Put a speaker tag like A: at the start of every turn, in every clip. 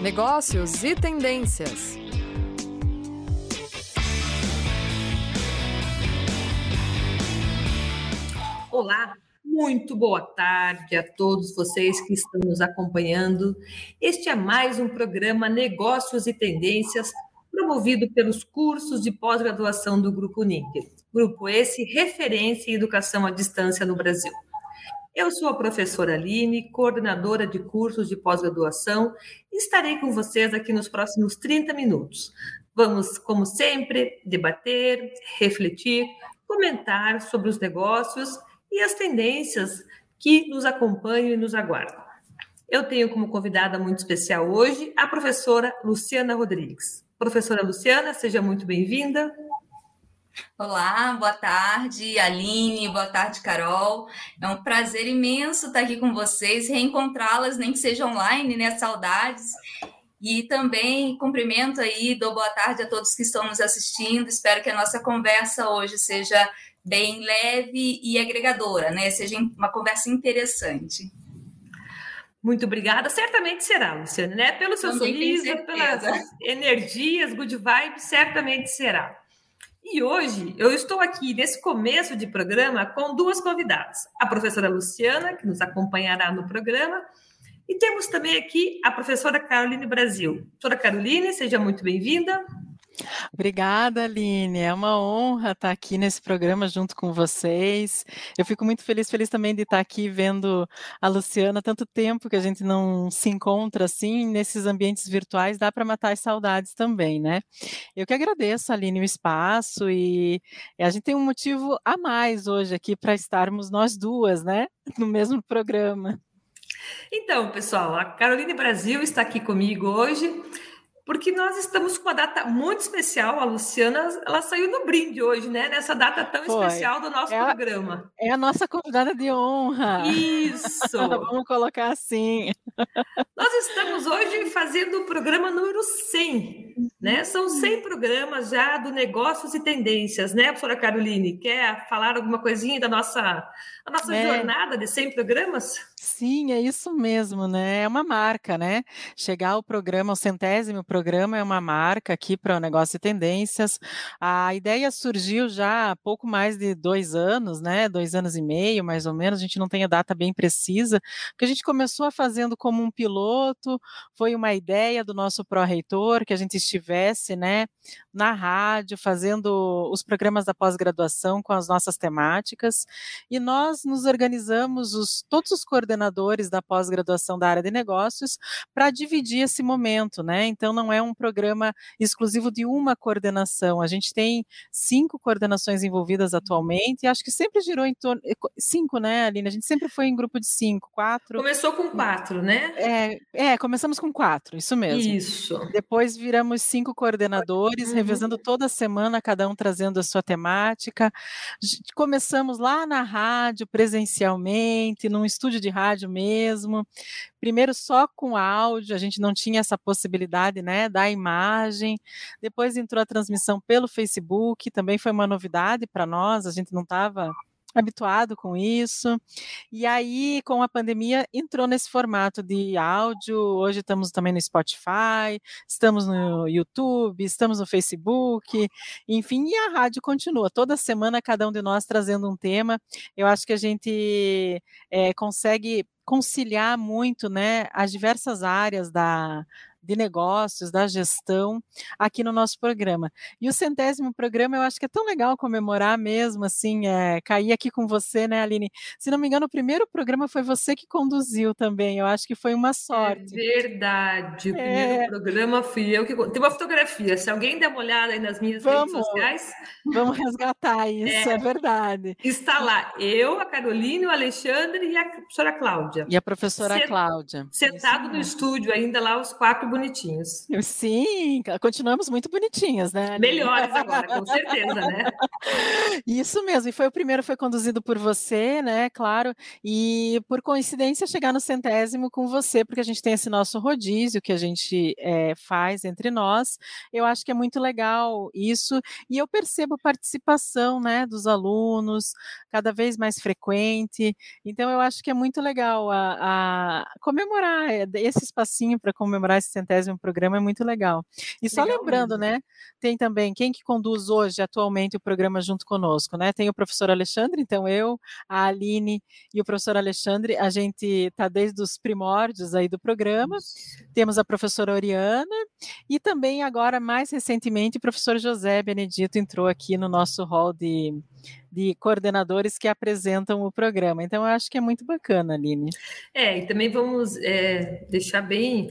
A: negócios e tendências.
B: Olá, muito boa tarde a todos vocês que estão nos acompanhando. Este é mais um programa Negócios e Tendências, promovido pelos cursos de pós-graduação do Grupo Níquel. Grupo esse referência em educação à distância no Brasil. Eu sou a professora Aline, coordenadora de cursos de pós-graduação, e estarei com vocês aqui nos próximos 30 minutos. Vamos, como sempre, debater, refletir, comentar sobre os negócios e as tendências que nos acompanham e nos aguardam. Eu tenho como convidada muito especial hoje a professora Luciana Rodrigues. Professora Luciana, seja muito bem-vinda.
C: Olá, boa tarde, Aline, boa tarde, Carol. É um prazer imenso estar aqui com vocês, reencontrá-las, nem que seja online, né? Saudades. E também cumprimento aí, dou boa tarde a todos que estão nos assistindo. Espero que a nossa conversa hoje seja bem leve e agregadora, né? Seja uma conversa interessante.
B: Muito obrigada. Certamente será, Luciana, né? Pelo seu sorriso, pelas energias, good vibes, certamente será. E hoje eu estou aqui nesse começo de programa com duas convidadas. A professora Luciana, que nos acompanhará no programa, e temos também aqui a professora Caroline Brasil. Professora Caroline, seja muito bem-vinda.
D: Obrigada, Aline. É uma honra estar aqui nesse programa junto com vocês. Eu fico muito feliz, feliz também de estar aqui vendo a Luciana. Tanto tempo que a gente não se encontra assim nesses ambientes virtuais, dá para matar as saudades também, né? Eu que agradeço, Aline, o espaço e a gente tem um motivo a mais hoje aqui para estarmos nós duas, né? No mesmo programa.
B: Então, pessoal, a Caroline Brasil está aqui comigo hoje porque nós estamos com uma data muito especial. A Luciana, ela saiu no brinde hoje, né? Nessa data tão Foi. especial do nosso é programa.
D: A, é a nossa convidada de honra.
B: Isso.
D: Vamos colocar assim.
B: Nós estamos hoje fazendo o programa número 100, né? São 100 programas já do Negócios e Tendências, né, professora Caroline? Quer falar alguma coisinha da nossa, da nossa é. jornada de 100 programas?
D: Sim, é isso mesmo, né? É uma marca, né? Chegar ao programa, o centésimo programa é uma marca aqui para o negócio e tendências. A ideia surgiu já há pouco mais de dois anos, né? Dois anos e meio, mais ou menos. A gente não tem a data bem precisa, porque a gente começou fazendo como um piloto, foi uma ideia do nosso pró-reitor que a gente estivesse, né? Na rádio, fazendo os programas da pós-graduação com as nossas temáticas, e nós nos organizamos, os, todos os coordenadores da pós-graduação da área de negócios para dividir esse momento, né? Então não é um programa exclusivo de uma coordenação. A gente tem cinco coordenações envolvidas atualmente e acho que sempre girou em torno cinco, né, Aline? A gente sempre foi em grupo de cinco, quatro.
B: Começou com quatro, né?
D: É, é começamos com quatro, isso mesmo.
B: Isso.
D: Depois viramos cinco coordenadores, uhum. Revezando toda semana, cada um trazendo a sua temática. Começamos lá na rádio, presencialmente, num estúdio de rádio mesmo. Primeiro só com áudio, a gente não tinha essa possibilidade, né, da imagem. Depois entrou a transmissão pelo Facebook, também foi uma novidade para nós, a gente não estava habituado com isso. E aí, com a pandemia, entrou nesse formato de áudio. Hoje estamos também no Spotify, estamos no YouTube, estamos no Facebook, enfim, e a rádio continua. Toda semana, cada um de nós trazendo um tema. Eu acho que a gente é, consegue conciliar muito né, as diversas áreas da, de negócios, da gestão, aqui no nosso programa. E o centésimo programa, eu acho que é tão legal comemorar mesmo, assim, é, cair aqui com você, né, Aline? Se não me engano, o primeiro programa foi você que conduziu também, eu acho que foi uma sorte.
B: É verdade, o primeiro é... programa fui eu que... Tem uma fotografia, se alguém der uma olhada aí nas minhas vamos, redes sociais...
D: Vamos resgatar isso, é, é verdade.
B: Está lá, eu, a Caroline, o Alexandre e a professora Cláudia.
D: E a professora Set... Cláudia.
B: Sentado no estúdio ainda lá, os quatro bonitinhos.
D: Sim, continuamos muito bonitinhas, né?
B: Melhores agora, com certeza, né?
D: Isso mesmo, e foi o primeiro, foi conduzido por você, né? Claro, e por coincidência chegar no centésimo com você, porque a gente tem esse nosso rodízio que a gente é, faz entre nós. Eu acho que é muito legal isso, e eu percebo participação, né, dos alunos cada vez mais frequente. Então eu acho que é muito legal a, a comemorar é, esse espacinho para comemorar esse centésimo programa é muito legal. E só legal lembrando, mesmo. né? Tem também quem que conduz hoje, atualmente, o programa junto conosco, né? Tem o professor Alexandre, então eu, a Aline e o professor Alexandre, a gente está desde os primórdios aí do programa. Temos a professora Oriana e também agora, mais recentemente, o professor José Benedito entrou aqui no nosso hall de de coordenadores que apresentam o programa. Então, eu acho que é muito bacana, Aline.
B: É, e também vamos é, deixar bem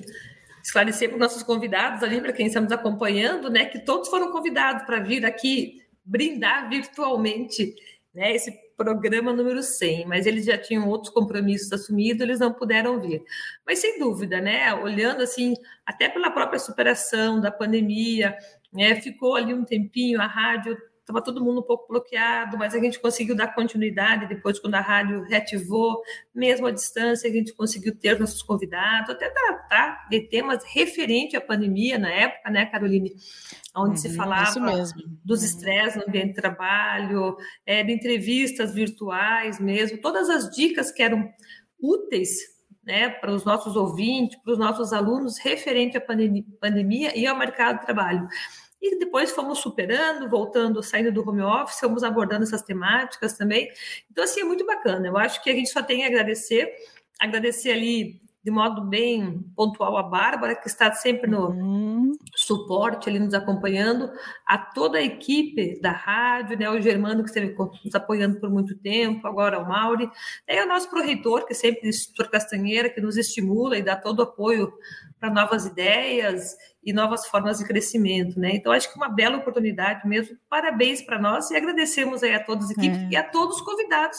B: esclarecer para os nossos convidados ali, para quem estamos acompanhando, né, que todos foram convidados para vir aqui brindar virtualmente né, esse programa número 100, mas eles já tinham outros compromissos assumidos, eles não puderam vir. Mas sem dúvida, né, olhando assim, até pela própria superação da pandemia, né, ficou ali um tempinho a rádio estava todo mundo um pouco bloqueado, mas a gente conseguiu dar continuidade depois, quando a rádio reativou, mesmo à distância, a gente conseguiu ter nossos convidados, até tratar de temas referentes à pandemia na época, né, Caroline? Onde uhum, se falava dos uhum. estresses no ambiente de trabalho, é, de entrevistas virtuais mesmo, todas as dicas que eram úteis né, para os nossos ouvintes, para os nossos alunos, referente à pandemia e ao mercado de trabalho. E depois fomos superando, voltando, saindo do home office, fomos abordando essas temáticas também. Então, assim, é muito bacana. Eu acho que a gente só tem a agradecer, agradecer ali de modo bem pontual a Bárbara, que está sempre no uhum. suporte ali nos acompanhando, a toda a equipe da rádio, né, o Germano que esteve nos apoiando por muito tempo, agora o Mauri, e o nosso proreitor, que sempre o Castanheira, que nos estimula e dá todo o apoio para novas ideias e novas formas de crescimento, né? Então acho que uma bela oportunidade mesmo. Parabéns para nós e agradecemos aí a todos os equipes é. e a todos os convidados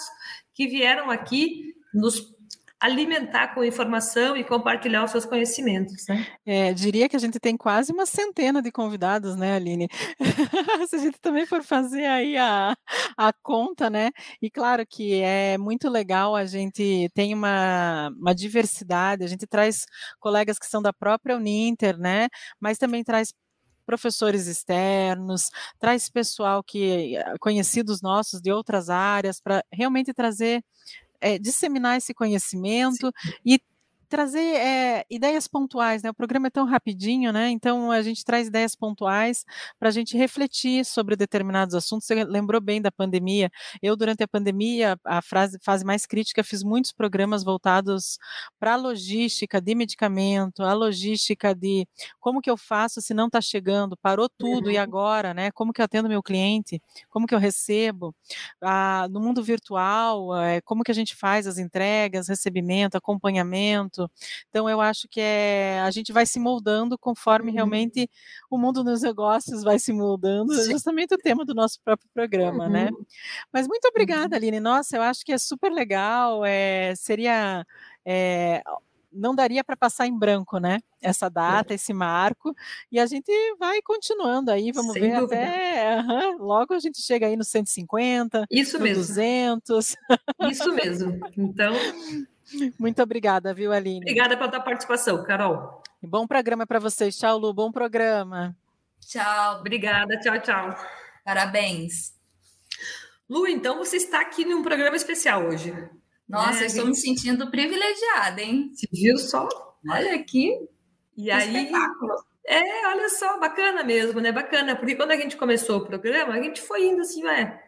B: que vieram aqui nos alimentar com informação e compartilhar os seus conhecimentos. Né?
D: É, diria que a gente tem quase uma centena de convidados, né, Aline? Se a gente também for fazer aí a, a conta, né? E claro que é muito legal, a gente tem uma, uma diversidade, a gente traz colegas que são da própria Uninter, né? Mas também traz professores externos, traz pessoal que conhecidos nossos de outras áreas para realmente trazer é, disseminar esse conhecimento Sim. e trazer é, ideias pontuais, né? O programa é tão rapidinho, né? Então a gente traz ideias pontuais para a gente refletir sobre determinados assuntos. Você lembrou bem da pandemia. Eu, durante a pandemia, a frase, fase mais crítica, fiz muitos programas voltados para a logística de medicamento, a logística de como que eu faço se não está chegando, parou tudo, uhum. e agora, né? Como que eu atendo meu cliente, como que eu recebo. Ah, no mundo virtual, é, como que a gente faz as entregas, recebimento, acompanhamento então, eu acho que é, a gente vai se moldando conforme uhum. realmente o mundo dos negócios vai se moldando, justamente o tema do nosso próprio programa, né? uhum. né? Mas muito obrigada, uhum. Aline. Nossa, eu acho que é super legal, é, seria. É, não daria para passar em branco, né? Essa data, é. esse marco, e a gente vai continuando aí, vamos Sem ver dúvida. até. Uhum, logo a gente chega aí no 150,
B: Isso no mesmo.
D: 200.
B: Isso mesmo. Então.
D: Muito obrigada, viu, Aline?
B: Obrigada pela tua participação, Carol.
D: Bom programa para vocês. Tchau, Lu. Bom programa.
C: Tchau.
B: Obrigada. Tchau, tchau.
C: Parabéns.
B: Lu, então você está aqui num programa especial hoje.
C: Nossa, é, eu estou gente... me sentindo privilegiada, hein?
B: Você viu só?
C: Olha aqui.
B: E aí. Espetáculo. É, olha só, bacana mesmo, né? Bacana, porque quando a gente começou o programa, a gente foi indo assim, ué.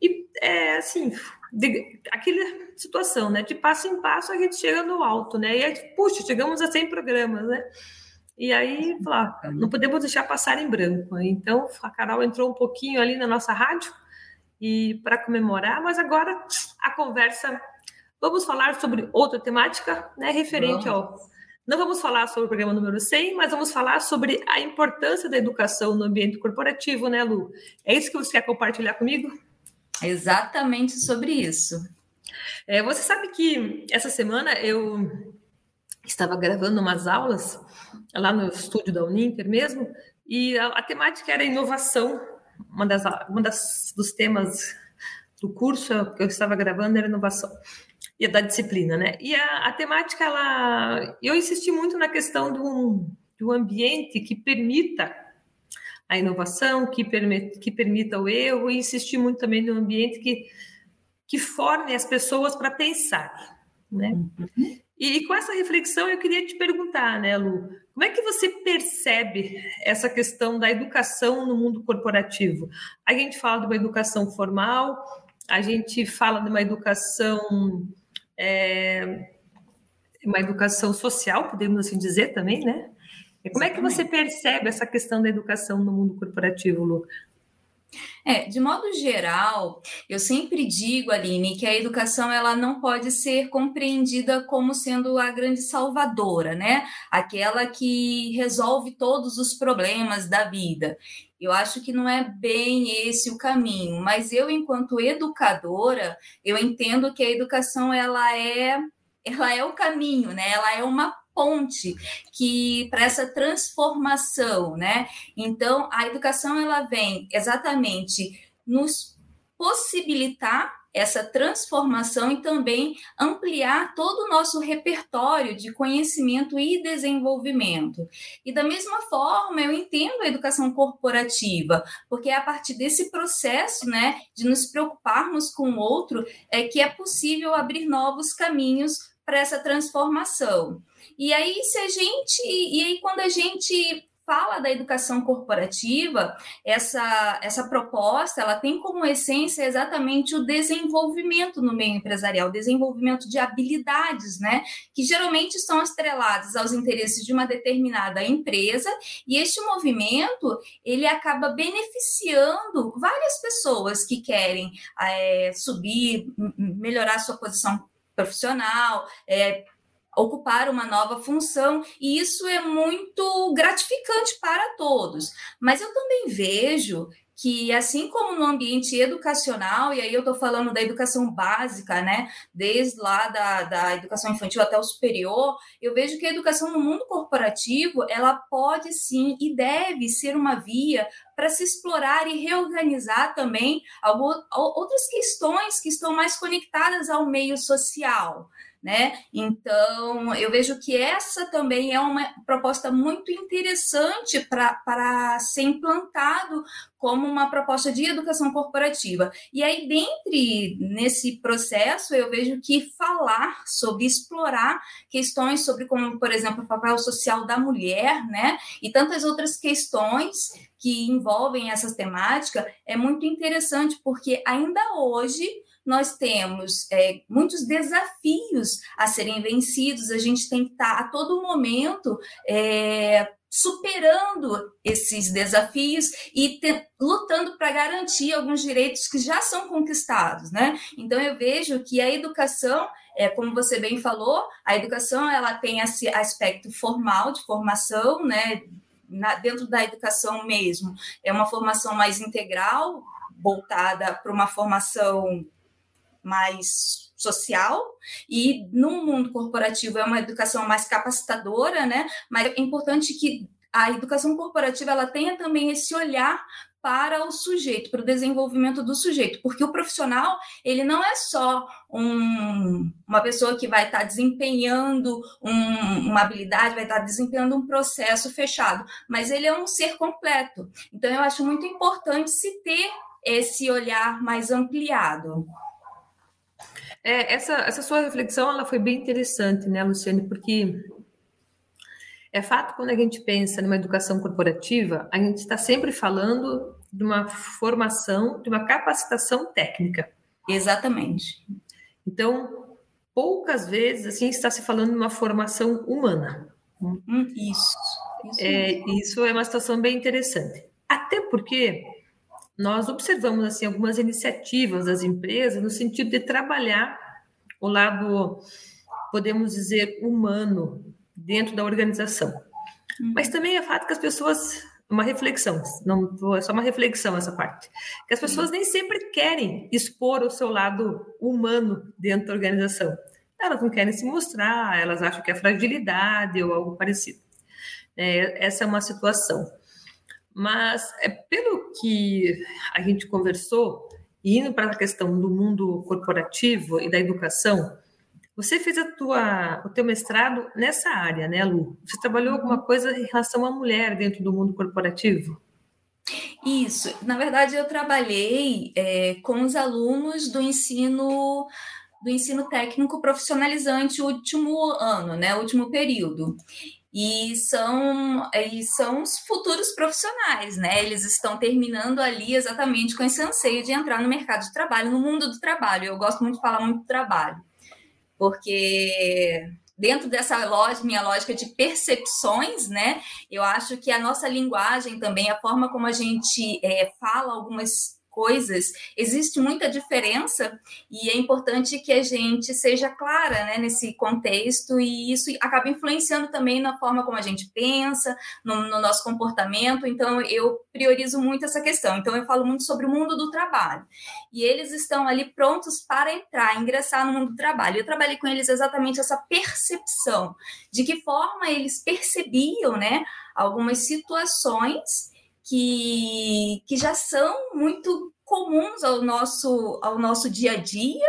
B: E é assim, de, aquela situação, né? De passo em passo a gente chega no alto, né? E aí, puxa, chegamos a 100 programas, né? E aí, falar, ah, não podemos deixar passar em branco. Então, a Carol entrou um pouquinho ali na nossa rádio e para comemorar, mas agora a conversa. Vamos falar sobre outra temática, né? Referente ao. Não vamos falar sobre o programa número 100, mas vamos falar sobre a importância da educação no ambiente corporativo, né, Lu? É isso que você quer compartilhar comigo?
C: Exatamente sobre isso.
B: É, você sabe que essa semana eu estava gravando umas aulas lá no estúdio da Uninter mesmo, e a, a temática era inovação. Uma das, uma das dos temas do curso que eu estava gravando era inovação e da disciplina, né? E a, a temática, ela, eu insisti muito na questão do, do ambiente que permita a inovação, que, permita, que permita o erro, e insistir muito também no ambiente que, que forme as pessoas para pensar. Né? Uhum. E com essa reflexão eu queria te perguntar, né, Lu, como é que você percebe essa questão da educação no mundo corporativo? A gente fala de uma educação formal, a gente fala de uma educação é, uma educação social, podemos assim dizer também, né? Como é que você percebe essa questão da educação no mundo corporativo, Lu?
C: É, de modo geral, eu sempre digo, Aline, que a educação ela não pode ser compreendida como sendo a grande salvadora, né? Aquela que resolve todos os problemas da vida. Eu acho que não é bem esse o caminho, mas eu, enquanto educadora, eu entendo que a educação ela é ela é o caminho, né? Ela é uma ponte que para essa transformação, né? Então, a educação ela vem exatamente nos possibilitar essa transformação e também ampliar todo o nosso repertório de conhecimento e desenvolvimento. E da mesma forma, eu entendo a educação corporativa, porque é a partir desse processo, né, de nos preocuparmos com o outro, é que é possível abrir novos caminhos para essa transformação. E aí, se a gente. E aí, quando a gente fala da educação corporativa, essa, essa proposta ela tem como essência exatamente o desenvolvimento no meio empresarial, o desenvolvimento de habilidades, né? Que geralmente estão estreladas aos interesses de uma determinada empresa, e este movimento ele acaba beneficiando várias pessoas que querem é, subir, melhorar sua posição profissional, é, ocupar uma nova função, e isso é muito gratificante para todos. Mas eu também vejo que, assim como no ambiente educacional, e aí eu estou falando da educação básica, né, desde lá da, da educação infantil até o superior, eu vejo que a educação no mundo corporativo, ela pode sim e deve ser uma via para se explorar e reorganizar também algumas, outras questões que estão mais conectadas ao meio social né? Então, eu vejo que essa também é uma proposta muito interessante para ser implantado como uma proposta de educação corporativa. E aí, dentre nesse processo, eu vejo que falar sobre explorar questões sobre como, por exemplo, o papel social da mulher, né? E tantas outras questões que envolvem essa temática é muito interessante, porque ainda hoje nós temos é, muitos desafios a serem vencidos, a gente tem que estar a todo momento é, superando esses desafios e te, lutando para garantir alguns direitos que já são conquistados, né? Então eu vejo que a educação, é, como você bem falou, a educação ela tem esse aspecto formal de formação, né? Na, dentro da educação mesmo, é uma formação mais integral, voltada para uma formação mais social e no mundo corporativo é uma educação mais capacitadora, né? Mas é importante que a educação corporativa ela tenha também esse olhar para o sujeito, para o desenvolvimento do sujeito, porque o profissional ele não é só um, uma pessoa que vai estar desempenhando um, uma habilidade, vai estar desempenhando um processo fechado, mas ele é um ser completo. Então eu acho muito importante se ter esse olhar mais ampliado.
B: É, essa, essa sua reflexão ela foi bem interessante, né, Luciane? Porque é fato quando a gente pensa numa educação corporativa, a gente está sempre falando de uma formação, de uma capacitação técnica.
C: Exatamente.
B: Então, poucas vezes assim está se falando de uma formação humana.
C: Hum, isso.
B: Isso é, isso é uma situação bem interessante. Até porque nós observamos assim algumas iniciativas das empresas no sentido de trabalhar o lado, podemos dizer, humano dentro da organização. Uhum. Mas também é fato que as pessoas, uma reflexão, não é só uma reflexão essa parte, que as pessoas nem sempre querem expor o seu lado humano dentro da organização. Elas não querem se mostrar, elas acham que é fragilidade ou algo parecido. É, essa é uma situação. Mas, é, pelo que a gente conversou, indo para a questão do mundo corporativo e da educação, você fez a tua, o teu mestrado nessa área, né, Lu? Você trabalhou alguma coisa em relação à mulher dentro do mundo corporativo?
C: Isso. Na verdade, eu trabalhei é, com os alunos do ensino do ensino técnico profissionalizante, último ano, né, último período. E são, e são os futuros profissionais, né? Eles estão terminando ali exatamente com esse anseio de entrar no mercado de trabalho, no mundo do trabalho. Eu gosto muito de falar muito do trabalho, porque dentro dessa lógica, minha lógica de percepções, né? Eu acho que a nossa linguagem também, a forma como a gente é, fala algumas coisas, existe muita diferença e é importante que a gente seja clara né, nesse contexto e isso acaba influenciando também na forma como a gente pensa, no, no, nosso comportamento. Então, eu priorizo muito essa questão. Então, eu falo muito sobre o mundo do trabalho. E eles estão ali prontos para entrar, ingressar no mundo do trabalho. Eu trabalhei com eles exatamente essa percepção de que forma eles percebiam né, algumas situações que, que já são muito comuns ao nosso, ao nosso dia a dia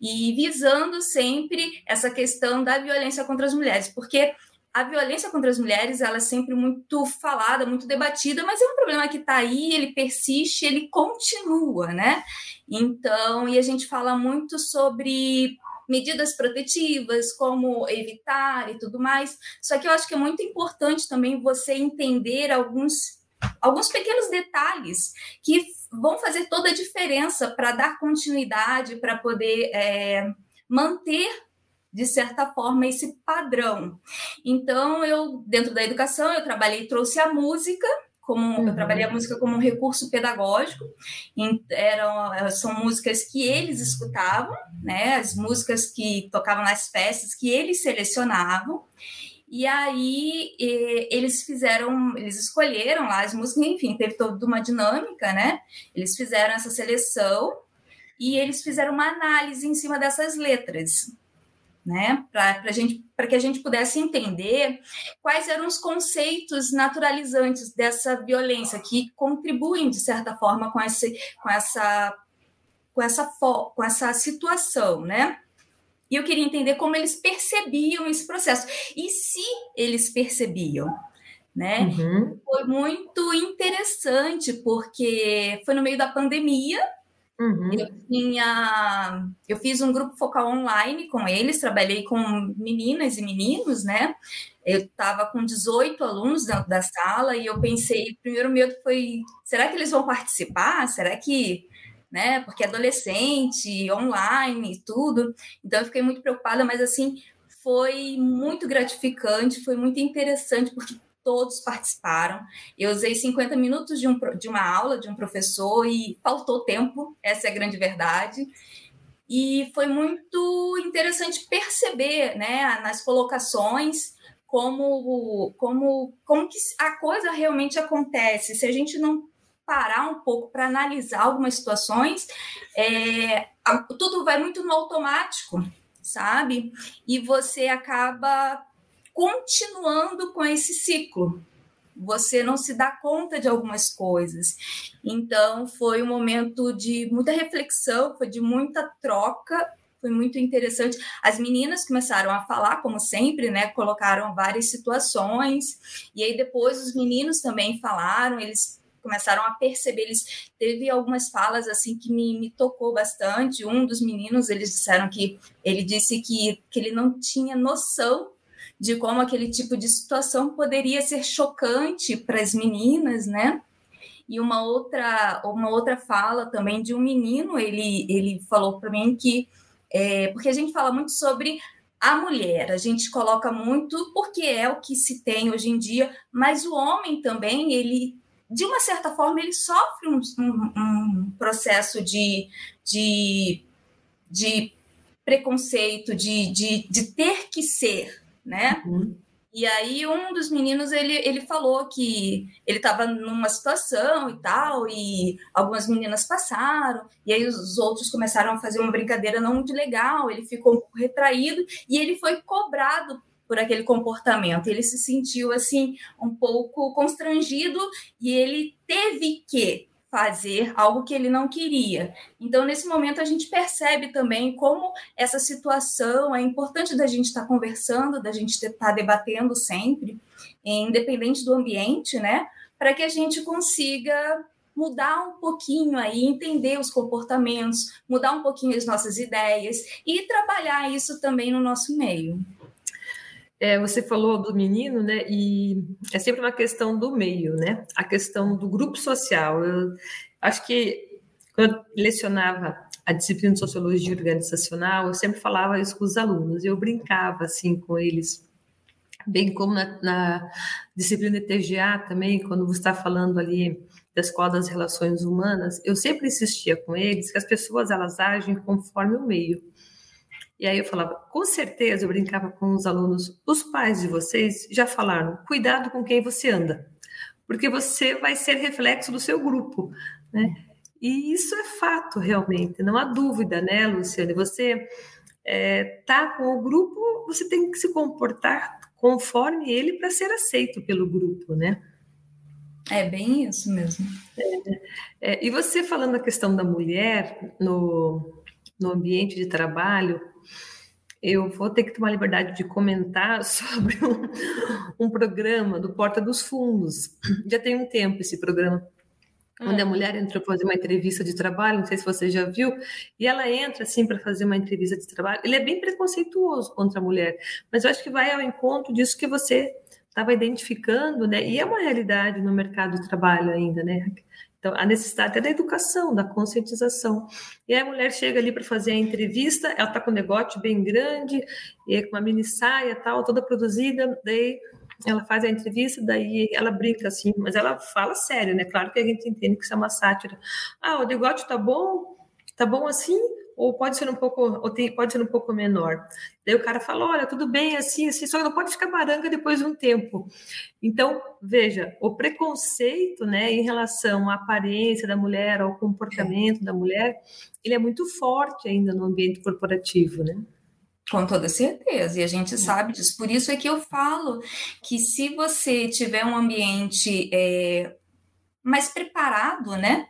C: e visando sempre essa questão da violência contra as mulheres, porque a violência contra as mulheres ela é sempre muito falada, muito debatida, mas é um problema que está aí, ele persiste, ele continua, né? Então, e a gente fala muito sobre medidas protetivas, como evitar e tudo mais. Só que eu acho que é muito importante também você entender alguns alguns pequenos detalhes que vão fazer toda a diferença para dar continuidade, para poder é, manter de certa forma esse padrão. Então eu dentro da educação eu trabalhei trouxe a música como uhum. eu trabalhei a música como um recurso pedagógico. Eram são músicas que eles escutavam, né? As músicas que tocavam nas festas que eles selecionavam. E aí eles fizeram, eles escolheram lá as músicas, enfim, teve toda uma dinâmica, né? Eles fizeram essa seleção e eles fizeram uma análise em cima dessas letras, né? Para que a gente pudesse entender quais eram os conceitos naturalizantes dessa violência que contribuem de certa forma com esse, com essa, com essa, com essa situação, né? E eu queria entender como eles percebiam esse processo e se eles percebiam. Né? Uhum. Foi muito interessante, porque foi no meio da pandemia. Uhum. Eu, tinha, eu fiz um grupo focal online com eles, trabalhei com meninas e meninos, né? Eu estava com 18 alunos dentro da sala e eu pensei, o primeiro medo foi: será que eles vão participar? Será que né? Porque adolescente, online e tudo. Então eu fiquei muito preocupada, mas assim, foi muito gratificante, foi muito interessante, porque todos participaram. Eu usei 50 minutos de, um, de uma aula de um professor e faltou tempo, essa é a grande verdade. E foi muito interessante perceber, né, nas colocações, como, como, como que a coisa realmente acontece. Se a gente não parar um pouco para analisar algumas situações, é, tudo vai muito no automático, sabe? E você acaba continuando com esse ciclo. Você não se dá conta de algumas coisas. Então, foi um momento de muita reflexão, foi de muita troca, foi muito interessante. As meninas começaram a falar, como sempre, né? Colocaram várias situações, e aí depois os meninos também falaram, eles começaram a perceber, eles teve algumas falas assim que me, me tocou bastante. Um dos meninos, eles disseram que ele disse que, que ele não tinha noção de como aquele tipo de situação poderia ser chocante para as meninas, né? E uma outra, uma outra fala também de um menino, ele, ele falou para mim que, é, porque a gente fala muito sobre a mulher, a gente coloca muito porque é o que se tem hoje em dia, mas o homem também, ele de uma certa forma, ele sofre um, um, um processo de, de, de preconceito, de, de, de, ter que ser, né? Uhum. E aí um dos meninos ele, ele falou que ele estava numa situação e tal, e algumas meninas passaram, e aí os outros começaram a fazer uma brincadeira não muito legal, ele ficou retraído e ele foi cobrado por aquele comportamento. Ele se sentiu assim um pouco constrangido e ele teve que fazer algo que ele não queria. Então, nesse momento, a gente percebe também como essa situação é importante da gente estar conversando, da gente estar debatendo sempre, independente do ambiente, né? Para que a gente consiga mudar um pouquinho aí, entender os comportamentos, mudar um pouquinho as nossas ideias e trabalhar isso também no nosso meio.
B: É, você falou do menino, né? E é sempre uma questão do meio, né? A questão do grupo social. Eu acho que quando eu lecionava a disciplina de sociologia organizacional, eu sempre falava isso com os alunos. Eu brincava assim com eles, bem como na, na disciplina de TGA também, quando você está falando ali da escola das relações humanas, eu sempre insistia com eles que as pessoas elas agem conforme o meio. E aí eu falava, com certeza, eu brincava com os alunos, os pais de vocês já falaram, cuidado com quem você anda, porque você vai ser reflexo do seu grupo, né? E isso é fato, realmente, não há dúvida, né, Luciane? Você é, tá com o grupo, você tem que se comportar conforme ele para ser aceito pelo grupo, né?
C: É bem isso mesmo.
B: É, é, e você falando a questão da mulher no, no ambiente de trabalho, eu vou ter que tomar liberdade de comentar sobre um, um programa do Porta dos Fundos. Já tem um tempo esse programa onde a hum. mulher entrou para fazer uma entrevista de trabalho, não sei se você já viu, e ela entra assim para fazer uma entrevista de trabalho. Ele é bem preconceituoso contra a mulher, mas eu acho que vai ao encontro disso que você estava identificando, né? E é uma realidade no mercado de trabalho ainda, né? Então, a necessidade é da educação, da conscientização. E aí a mulher chega ali para fazer a entrevista, ela está com um negócio bem grande, e com uma mini saia tal, toda produzida, daí ela faz a entrevista, daí ela brinca assim, mas ela fala sério, né? Claro que a gente entende que isso é uma sátira. Ah, o negócio tá bom? Tá bom assim? Ou pode ser um pouco, ou tem, pode ser um pouco menor. Daí o cara fala, olha, tudo bem, assim, assim, só que não pode ficar baranga depois de um tempo. Então, veja, o preconceito, né, em relação à aparência da mulher, ao comportamento da mulher, ele é muito forte ainda no ambiente corporativo, né?
C: Com toda certeza, e a gente sabe disso. Por isso é que eu falo que se você tiver um ambiente é, mais preparado, né,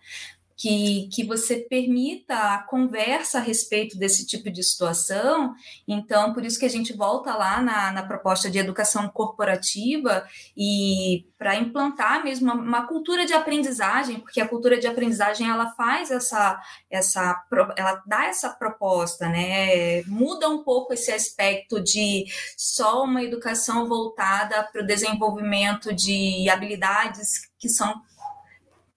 C: que, que você permita a conversa a respeito desse tipo de situação. Então, por isso que a gente volta lá na, na proposta de educação corporativa e para implantar mesmo uma, uma, cultura de aprendizagem, porque a cultura de aprendizagem ela faz essa, essa ela dá essa proposta, né? Muda um pouco esse aspecto de só uma educação voltada para o desenvolvimento de habilidades que são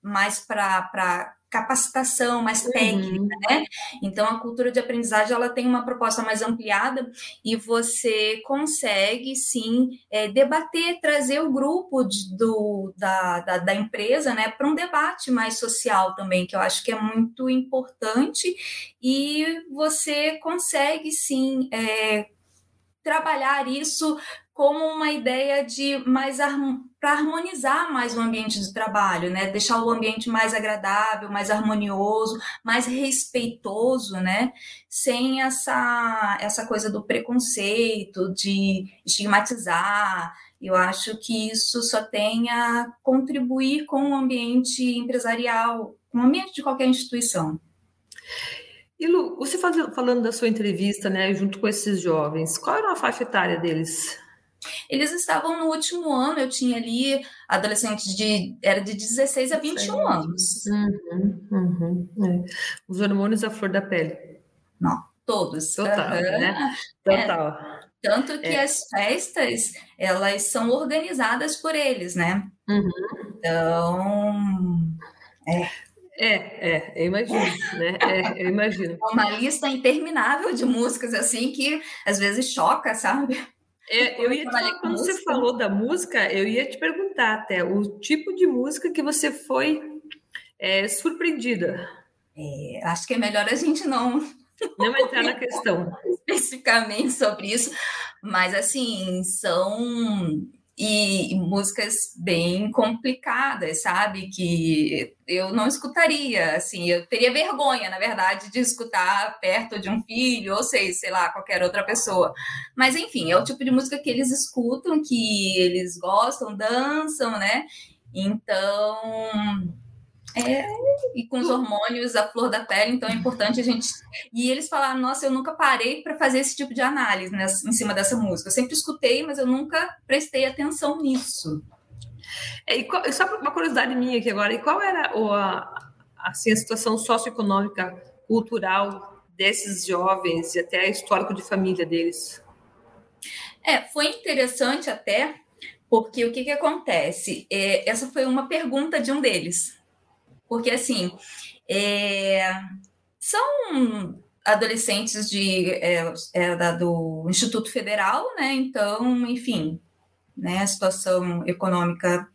C: mais para capacitação mais técnica, uhum. né? Então a cultura de aprendizagem ela tem uma proposta mais ampliada e você consegue sim é, debater, trazer o grupo de, do, da, da, da, empresa, né, para um debate mais social também, que eu acho que é muito importante e você consegue sim é, trabalhar isso como uma ideia de mais para harmonizar mais o ambiente de trabalho, né? Deixar o ambiente mais agradável, mais harmonioso, mais respeitoso, né? Sem essa essa coisa do preconceito, de estigmatizar. Eu acho que isso só tem a contribuir com o ambiente empresarial, com o ambiente de qualquer instituição.
B: E Lu, você falando da sua entrevista, né, junto com esses jovens, qual era a faixa etária deles?
C: Eles estavam no último ano, eu tinha ali adolescentes de era de 16 a 21 anos.
B: Uhum, uhum, é. Os hormônios à flor da pele.
C: Não, todos.
B: Total, uhum. né? Total.
C: É, tanto que é. as festas, elas são organizadas por eles, né?
B: Uhum.
C: Então,
B: é. É, é, eu imagino, né? É, eu imagino.
C: É uma lista interminável de músicas assim que às vezes choca, sabe?
B: É, eu ia te quando música. você falou da música, eu ia te perguntar até o tipo de música que você foi é, surpreendida.
C: É, acho que é melhor a gente não.
B: Não entrar na questão.
C: Especificamente sobre isso, mas assim, são e, músicas bem complicadas, sabe? Que eu não escutaria, assim, eu teria vergonha, na verdade, de escutar perto de um filho, ou sei, sei lá, qualquer outra pessoa. Mas enfim, é o tipo de música que eles escutam, que eles gostam, dançam, né? Então, é, e com os hormônios, a flor da pele, então é importante a gente. E eles falaram: nossa, eu nunca parei para fazer esse tipo de análise em cima dessa música. Eu sempre escutei, mas eu nunca prestei atenção nisso.
B: É, e qual, só uma curiosidade minha aqui agora, e qual era o, a, assim, a situação socioeconômica, cultural desses jovens e até histórico de família deles?
C: É, foi interessante até, porque o que, que acontece? É, essa foi uma pergunta de um deles. Porque, assim, é, são adolescentes de, é, é, do Instituto Federal, né? Então, enfim, né, a situação econômica,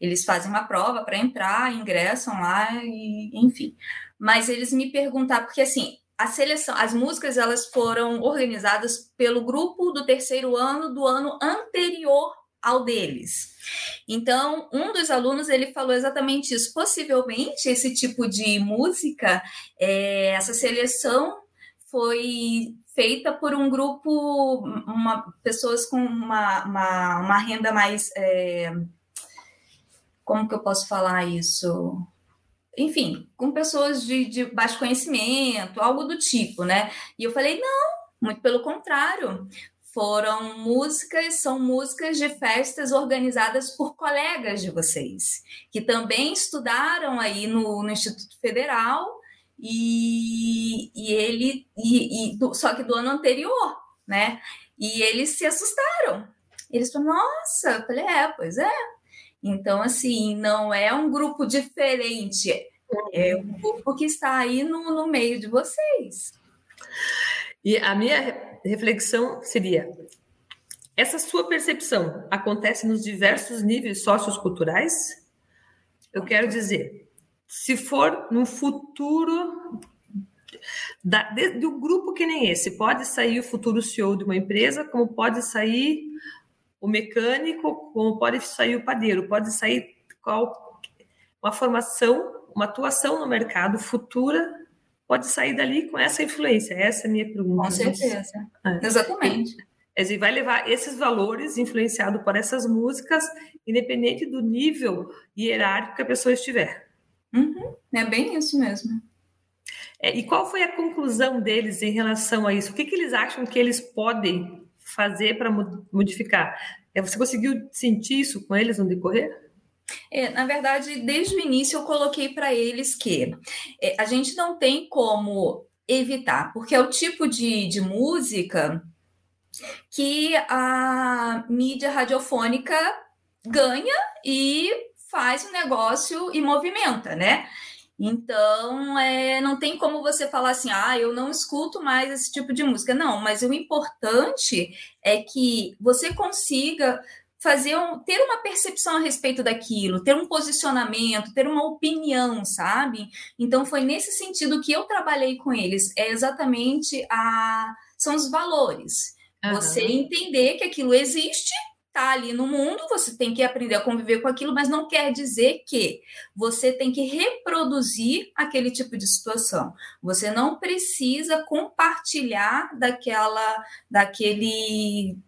C: eles fazem uma prova para entrar, ingressam lá, e, enfim. Mas eles me perguntaram, porque assim, a seleção, as músicas elas foram organizadas pelo grupo do terceiro ano do ano anterior ao deles. Então, um dos alunos ele falou exatamente isso. Possivelmente esse tipo de música, é, essa seleção foi feita por um grupo, uma, pessoas com uma, uma, uma renda mais. É, como que eu posso falar isso? Enfim, com pessoas de, de baixo conhecimento, algo do tipo, né? E eu falei, não, muito pelo contrário foram músicas, são músicas de festas organizadas por colegas de vocês, que também estudaram aí no, no Instituto Federal e, e ele e, e só que do ano anterior, né? E eles se assustaram. Eles falaram, nossa, eu falei, é, pois é. Então, assim, não é um grupo diferente, é um grupo que está aí no, no meio de vocês.
B: E a minha reflexão seria: essa sua percepção acontece nos diversos níveis socioculturais? Eu quero dizer, se for no futuro da, de, de, um grupo que nem esse, pode sair o futuro CEO de uma empresa, como pode sair o mecânico, como pode sair o padeiro, pode sair qual, uma formação, uma atuação no mercado futura pode sair dali com essa influência. Essa é a minha pergunta.
C: Com certeza. É. Exatamente.
B: Ele vai levar esses valores influenciados por essas músicas, independente do nível hierárquico que a pessoa estiver.
C: Uhum, é bem isso mesmo.
B: É, e qual foi a conclusão deles em relação a isso? O que, que eles acham que eles podem fazer para modificar? É, você conseguiu sentir isso com eles no decorrer?
C: É, na verdade, desde o início eu coloquei para eles que é, a gente não tem como evitar, porque é o tipo de, de música que a mídia radiofônica ganha e faz o negócio e movimenta, né? Então, é, não tem como você falar assim, ah, eu não escuto mais esse tipo de música. Não, mas o importante é que você consiga fazer um, ter uma percepção a respeito daquilo, ter um posicionamento, ter uma opinião, sabe? Então foi nesse sentido que eu trabalhei com eles. É exatamente a são os valores. Uhum. Você entender que aquilo existe, tá ali no mundo, você tem que aprender a conviver com aquilo, mas não quer dizer que você tem que reproduzir aquele tipo de situação. Você não precisa compartilhar daquela daquele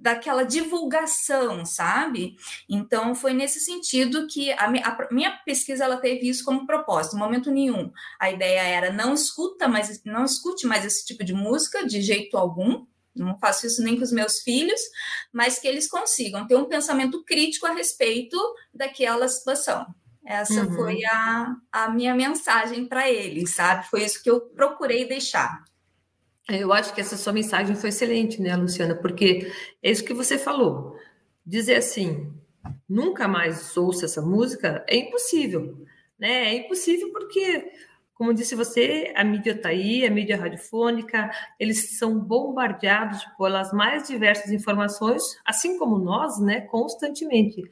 C: daquela divulgação, sabe? Então foi nesse sentido que a, a, minha pesquisa ela teve isso como propósito, em momento nenhum. A ideia era não escuta, mas não escute mais esse tipo de música de jeito algum. Não faço isso nem com os meus filhos, mas que eles consigam ter um pensamento crítico a respeito daquela situação. Essa uhum. foi a, a minha mensagem para eles, sabe? Foi isso que eu procurei deixar.
B: Eu acho que essa sua mensagem foi excelente, né, Luciana? Porque é isso que você falou. Dizer assim, nunca mais ouça essa música é impossível, né? É impossível porque, como disse você, a mídia está aí, a mídia radiofônica, eles são bombardeados pelas mais diversas informações, assim como nós, né, constantemente.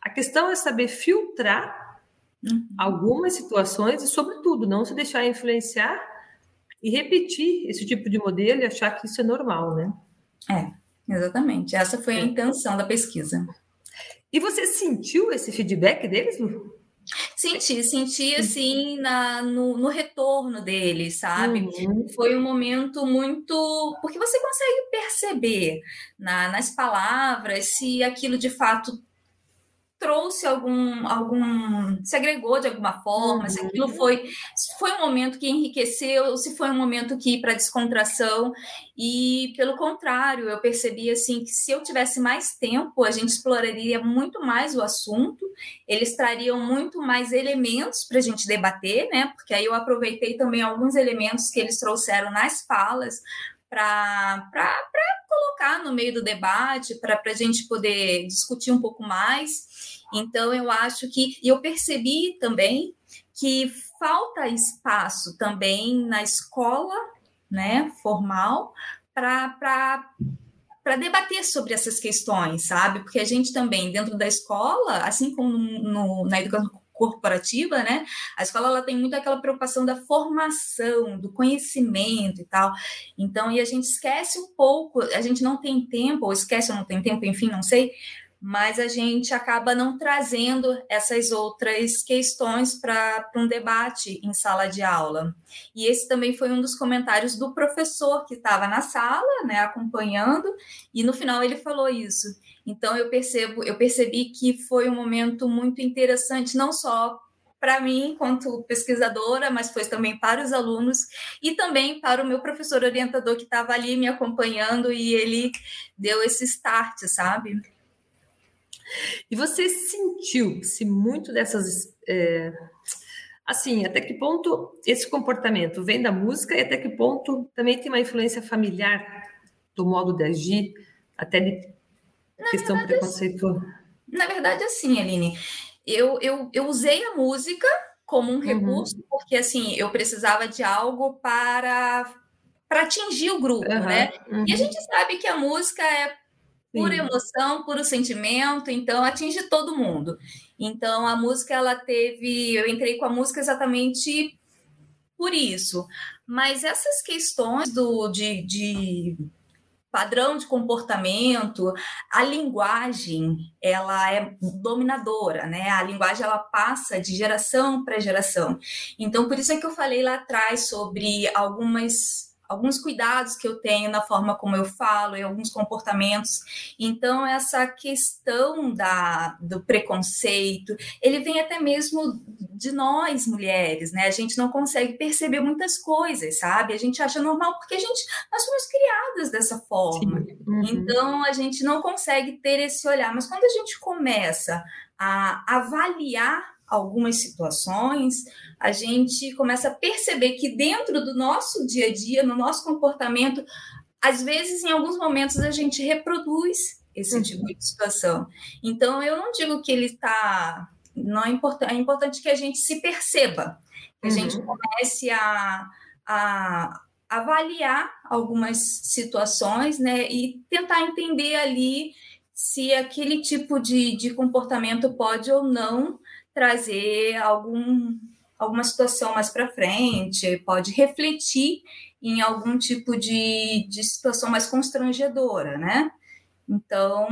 B: A questão é saber filtrar uhum. algumas situações e, sobretudo, não se deixar influenciar e repetir esse tipo de modelo e achar que isso é normal, né?
C: É, exatamente. Essa foi a é. intenção da pesquisa.
B: E você sentiu esse feedback deles, Lu?
C: Senti, senti assim na, no, no retorno deles, sabe? Uhum. Foi um momento muito. Porque você consegue perceber na, nas palavras se aquilo de fato trouxe algum, algum, se agregou de alguma forma, uhum. se aquilo foi, se foi um momento que enriqueceu, se foi um momento que para descontração e pelo contrário, eu percebi assim que se eu tivesse mais tempo, a gente exploraria muito mais o assunto, eles trariam muito mais elementos para a gente debater, né? Porque aí eu aproveitei também alguns elementos que eles trouxeram nas falas para colocar no meio do debate, para a gente poder discutir um pouco mais. Então, eu acho que. E eu percebi também que falta espaço também na escola né, formal para para debater sobre essas questões, sabe? Porque a gente também, dentro da escola, assim como no, na educação corporativa, né? A escola ela tem muito aquela preocupação da formação, do conhecimento e tal. Então, e a gente esquece um pouco, a gente não tem tempo, ou esquece ou não tem tempo, enfim, não sei, mas a gente acaba não trazendo essas outras questões para um debate em sala de aula. E esse também foi um dos comentários do professor que estava na sala, né, acompanhando, e no final ele falou isso. Então eu percebo, eu percebi que foi um momento muito interessante, não só para mim, enquanto pesquisadora, mas foi também para os alunos e também para o meu professor orientador que estava ali me acompanhando e ele deu esse start, sabe?
B: E você sentiu se muito dessas. É, assim, até que ponto esse comportamento vem da música e até que ponto também tem uma influência familiar do modo de agir, até de na questão verdade, preconceituosa?
C: Na verdade, assim, Aline, eu, eu, eu usei a música como um uhum. recurso, uhum. porque assim, eu precisava de algo para para atingir o grupo, uhum, né? Uhum. E a uhum. gente sabe que a música é pura emoção, puro sentimento, então atinge todo mundo. Então a música ela teve, eu entrei com a música exatamente por isso. Mas essas questões do de, de padrão de comportamento, a linguagem, ela é dominadora, né? A linguagem ela passa de geração para geração. Então por isso é que eu falei lá atrás sobre algumas alguns cuidados que eu tenho na forma como eu falo, e alguns comportamentos. Então, essa questão da, do preconceito, ele vem até mesmo de nós, mulheres, né? A gente não consegue perceber muitas coisas, sabe? A gente acha normal porque a gente, nós fomos criadas dessa forma. Uhum. Então, a gente não consegue ter esse olhar. Mas quando a gente começa a avaliar algumas situações, a gente começa a perceber que dentro do nosso dia a dia, no nosso comportamento, às vezes, em alguns momentos, a gente reproduz esse uhum. tipo de situação. Então, eu não digo que ele está. Não é, importante, é importante que a gente se perceba, que a uhum. gente comece a, a avaliar algumas situações, né, e tentar entender ali se aquele tipo de, de comportamento pode ou não trazer algum, alguma situação mais para frente, pode refletir em algum tipo de, de situação mais constrangedora, né? Então,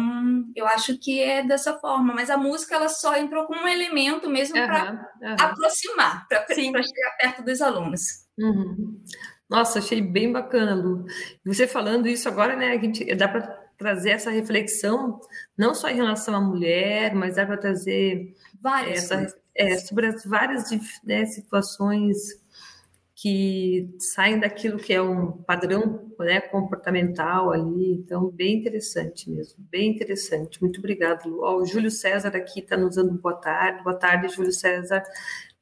C: eu acho que é dessa forma, mas a música ela só entrou como um elemento mesmo uhum, para uhum. aproximar, para chegar perto dos alunos.
B: Uhum. Nossa, achei bem bacana, Lu. Você falando isso agora, né? A gente dá para trazer essa reflexão, não só em relação à mulher, mas dá para trazer várias essa, é, sobre as várias né, situações que saem daquilo que é um padrão né, comportamental ali. Então, bem interessante mesmo, bem interessante. Muito obrigado, Lu. Ó, o Júlio César aqui está nos dando boa tarde. Boa tarde, Júlio César.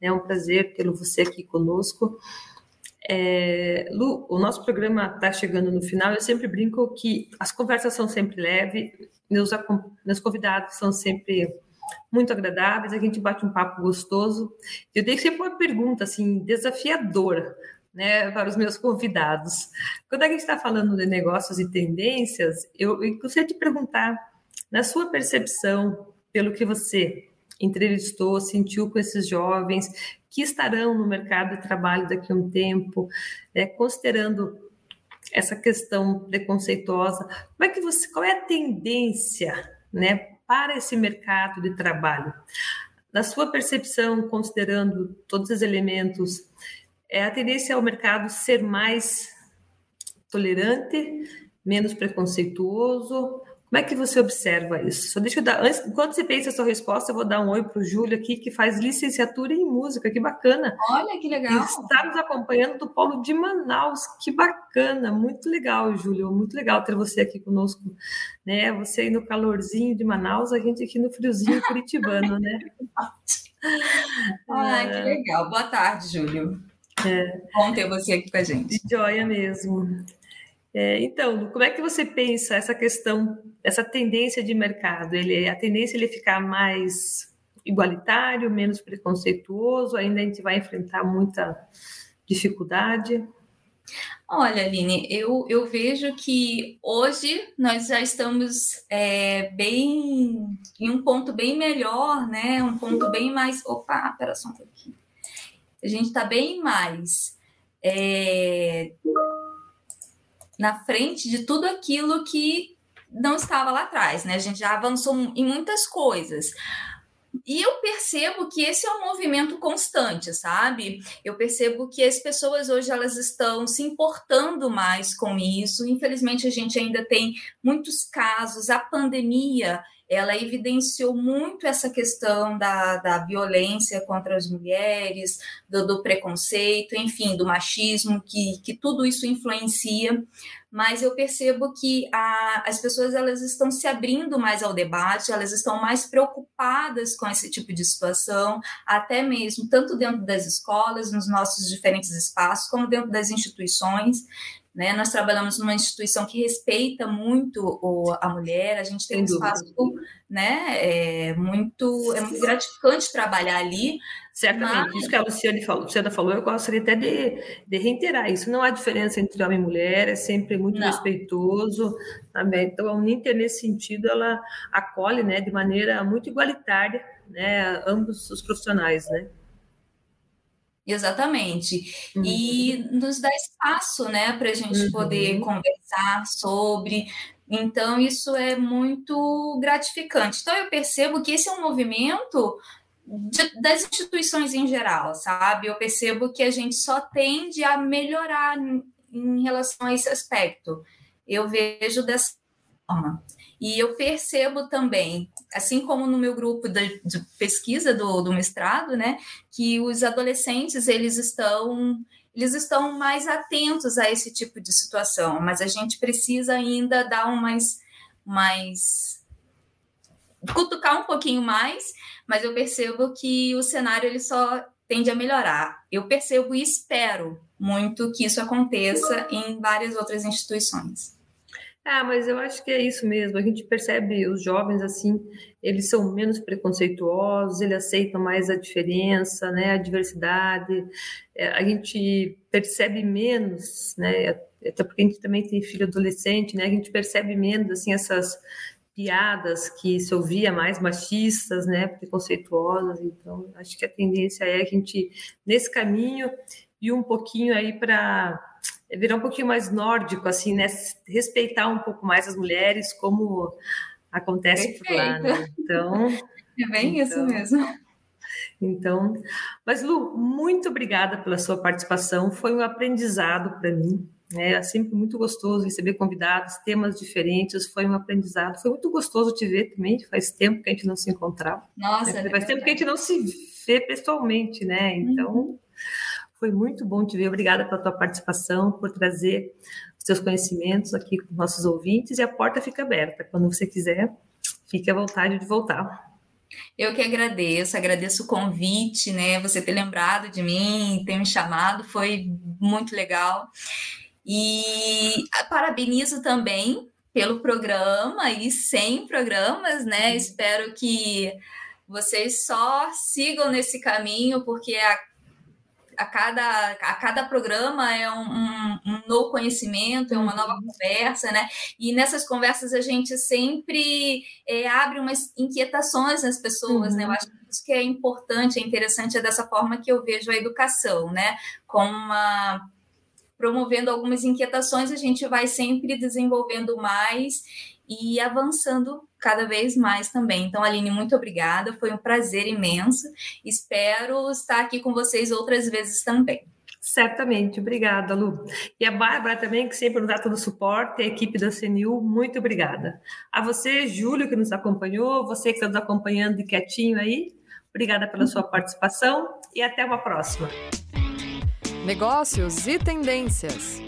B: É um prazer tê-lo você aqui conosco. É, Lu, o nosso programa está chegando no final. Eu sempre brinco que as conversas são sempre leves, meus, meus convidados são sempre muito agradáveis, a gente bate um papo gostoso. Eu dei sempre uma pergunta assim desafiadora, né, para os meus convidados. Quando a gente está falando de negócios e tendências, eu, eu gostaria de perguntar, na sua percepção, pelo que você entrevistou, sentiu com esses jovens que estarão no mercado de trabalho daqui a um tempo, é, considerando essa questão preconceituosa, como é que você, qual é a tendência, né, para esse mercado de trabalho? Na sua percepção, considerando todos os elementos, é a tendência ao mercado ser mais tolerante, menos preconceituoso? Como é que você observa isso? Só deixa eu dar, antes, enquanto você pensa a sua resposta, eu vou dar um oi para o Júlio aqui, que faz licenciatura em música, que bacana.
C: Olha que legal.
B: está nos acompanhando do Polo de Manaus, que bacana, muito legal, Júlio, muito legal ter você aqui conosco, né? Você aí no calorzinho de Manaus, a gente aqui no friozinho curitibano, né?
C: Ai, que legal. Boa tarde, Júlio. É. Bom ter você aqui com a gente.
B: Joia mesmo. É, então, como é que você pensa essa questão, essa tendência de mercado? Ele, a tendência é ele ficar mais igualitário, menos preconceituoso? Ainda a gente vai enfrentar muita dificuldade?
C: Olha, Aline, eu, eu vejo que hoje nós já estamos é, bem em um ponto bem melhor, né? Um ponto bem mais. Opa, pera só um pouquinho. A gente está bem mais. É, na frente de tudo aquilo que não estava lá atrás, né? A gente já avançou em muitas coisas. E eu percebo que esse é um movimento constante, sabe? Eu percebo que as pessoas hoje elas estão se importando mais com isso. Infelizmente a gente ainda tem muitos casos. A pandemia ela evidenciou muito essa questão da, da violência contra as mulheres, do, do preconceito, enfim, do machismo, que, que tudo isso influencia mas eu percebo que a, as pessoas elas estão se abrindo mais ao debate, elas estão mais preocupadas com esse tipo de situação, até mesmo tanto dentro das escolas, nos nossos diferentes espaços, como dentro das instituições. Né? Nós trabalhamos numa instituição que respeita muito o, a mulher, a gente tem um espaço né, é, muito, é muito gratificante trabalhar ali.
B: Certamente, mas... isso que a Luciane falou, Luciana falou, eu gostaria até de, de reiterar isso. Não há diferença entre homem e mulher, é sempre muito Não. respeitoso. Também. Então, a Uninter, nesse sentido, ela acolhe né, de maneira muito igualitária né, ambos os profissionais, né?
C: Exatamente. Uhum. E nos dá espaço, né, para a gente uhum. poder conversar sobre. Então, isso é muito gratificante. Então, eu percebo que esse é um movimento de, das instituições em geral, sabe? Eu percebo que a gente só tende a melhorar em, em relação a esse aspecto. Eu vejo dessa forma. E eu percebo também, assim como no meu grupo de, de pesquisa do, do, mestrado, né, que os adolescentes eles estão eles estão mais atentos a esse tipo de situação, mas a gente precisa ainda dar um mais, mais cutucar um pouquinho mais, mas eu percebo que o cenário ele só tende a melhorar. Eu percebo e espero muito que isso aconteça em várias outras instituições.
B: Ah, mas eu acho que é isso mesmo. A gente percebe os jovens assim, eles são menos preconceituosos, eles aceitam mais a diferença, né, a diversidade. É, a gente percebe menos, né, até porque a gente também tem filho adolescente, né, a gente percebe menos assim essas piadas que se ouvia mais machistas, né, preconceituosas. Então, acho que a tendência é a gente nesse caminho e um pouquinho aí para virar um pouquinho mais nórdico, assim, né? Respeitar um pouco mais as mulheres, como acontece Perfeito. por lá, né? Então.
C: É bem então, isso mesmo.
B: Então, mas Lu, muito obrigada pela sua participação. Foi um aprendizado para mim. Né? É sempre muito gostoso receber convidados, temas diferentes. Foi um aprendizado. Foi muito gostoso te ver também. Faz tempo que a gente não se encontrava.
C: Nossa,
B: né? faz é tempo que a gente não se vê pessoalmente, né? Então. Uhum. Foi muito bom te ver. Obrigada pela tua participação, por trazer os seus conhecimentos aqui com nossos ouvintes. E a porta fica aberta. Quando você quiser, fique à vontade de voltar.
C: Eu que agradeço, agradeço o convite, né? Você ter lembrado de mim, ter me chamado, foi muito legal. E parabenizo também pelo programa e sem programas, né? Espero que vocês só sigam nesse caminho, porque a a cada, a cada programa é um, um, um, novo conhecimento, é uma nova uhum. conversa, né? E nessas conversas a gente sempre é, abre umas inquietações nas pessoas, uhum. né? Eu uhum. acho que isso que é importante, é interessante, é dessa forma que eu vejo a educação, né? Com uma promovendo algumas inquietações, a gente vai sempre desenvolvendo mais e avançando cada vez mais também. Então, Aline, muito obrigada, foi um prazer imenso. Espero estar aqui com vocês outras vezes também.
B: Certamente, obrigada, Lu. E a Bárbara também, que sempre nos dá todo o suporte, a equipe da CNU, muito obrigada. A você, Júlio, que nos acompanhou, você que está nos acompanhando de quietinho aí, obrigada pela sua participação e até uma próxima.
A: Negócios e tendências.